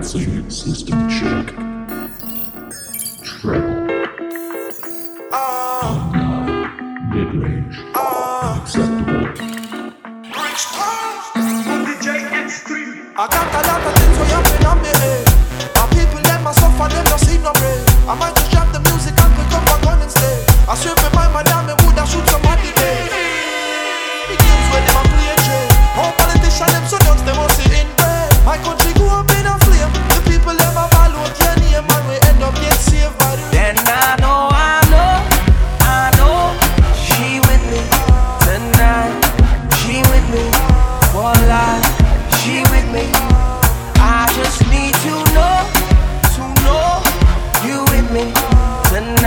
Balancing system check. Treble. Mid range. Acceptable. I got a lot of things way up in me head. My people them a suffer, them no see no bread. I might just drop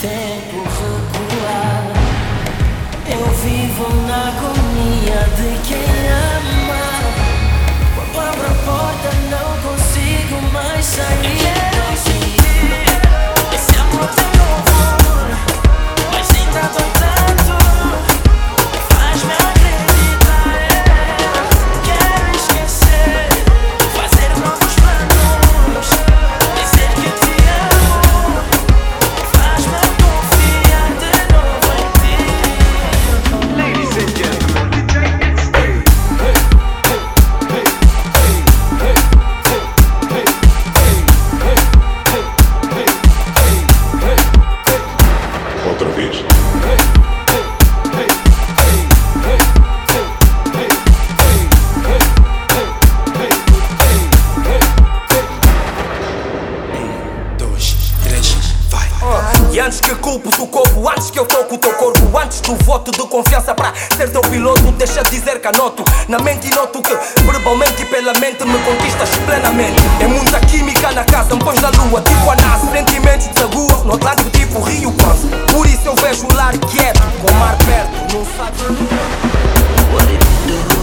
tempo recuar. Eu vivo na agonia de quem ama. E antes que culpo do corpo, antes que eu toco o teu corpo, antes do voto de confiança para ser teu piloto, deixa dizer que anoto na mente e noto que verbalmente e pela mente me conquistas plenamente. É muita química na casa, me pões na lua, tipo a NASA, sentimentos de sagua, no Atlântico tipo Rio Pança. Por isso eu vejo o lar quieto, com o mar perto, não sabe. What it do?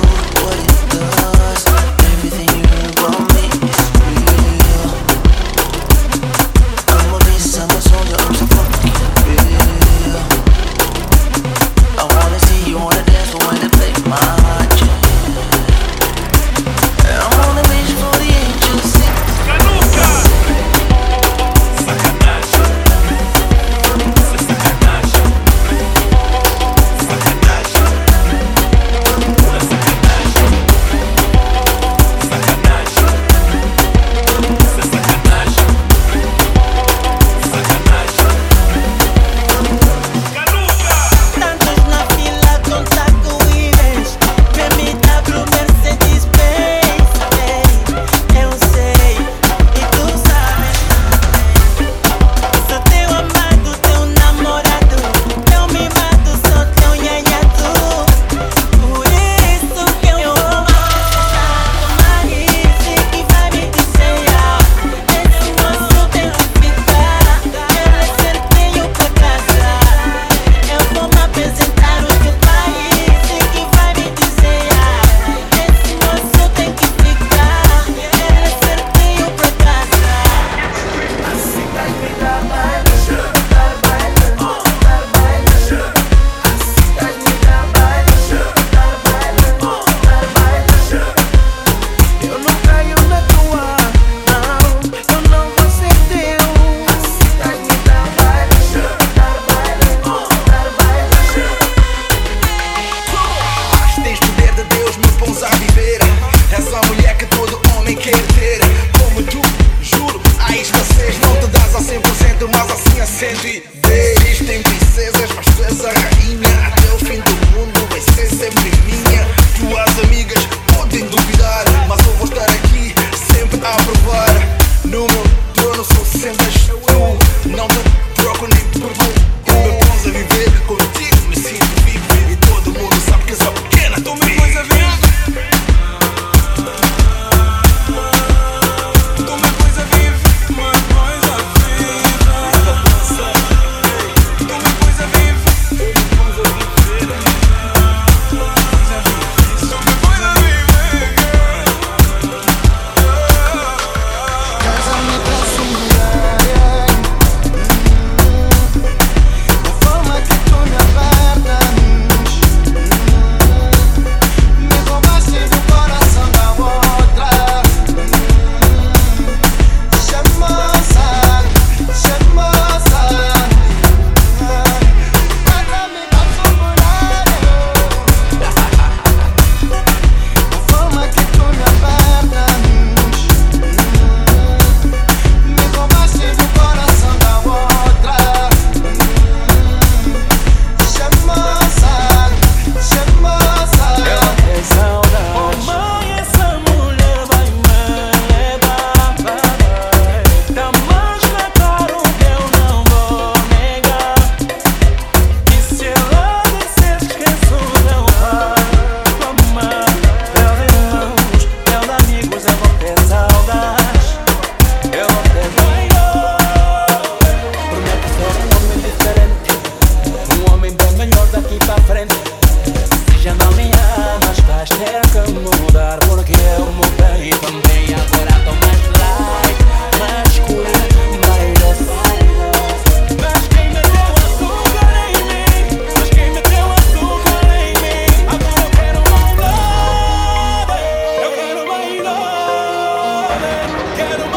get him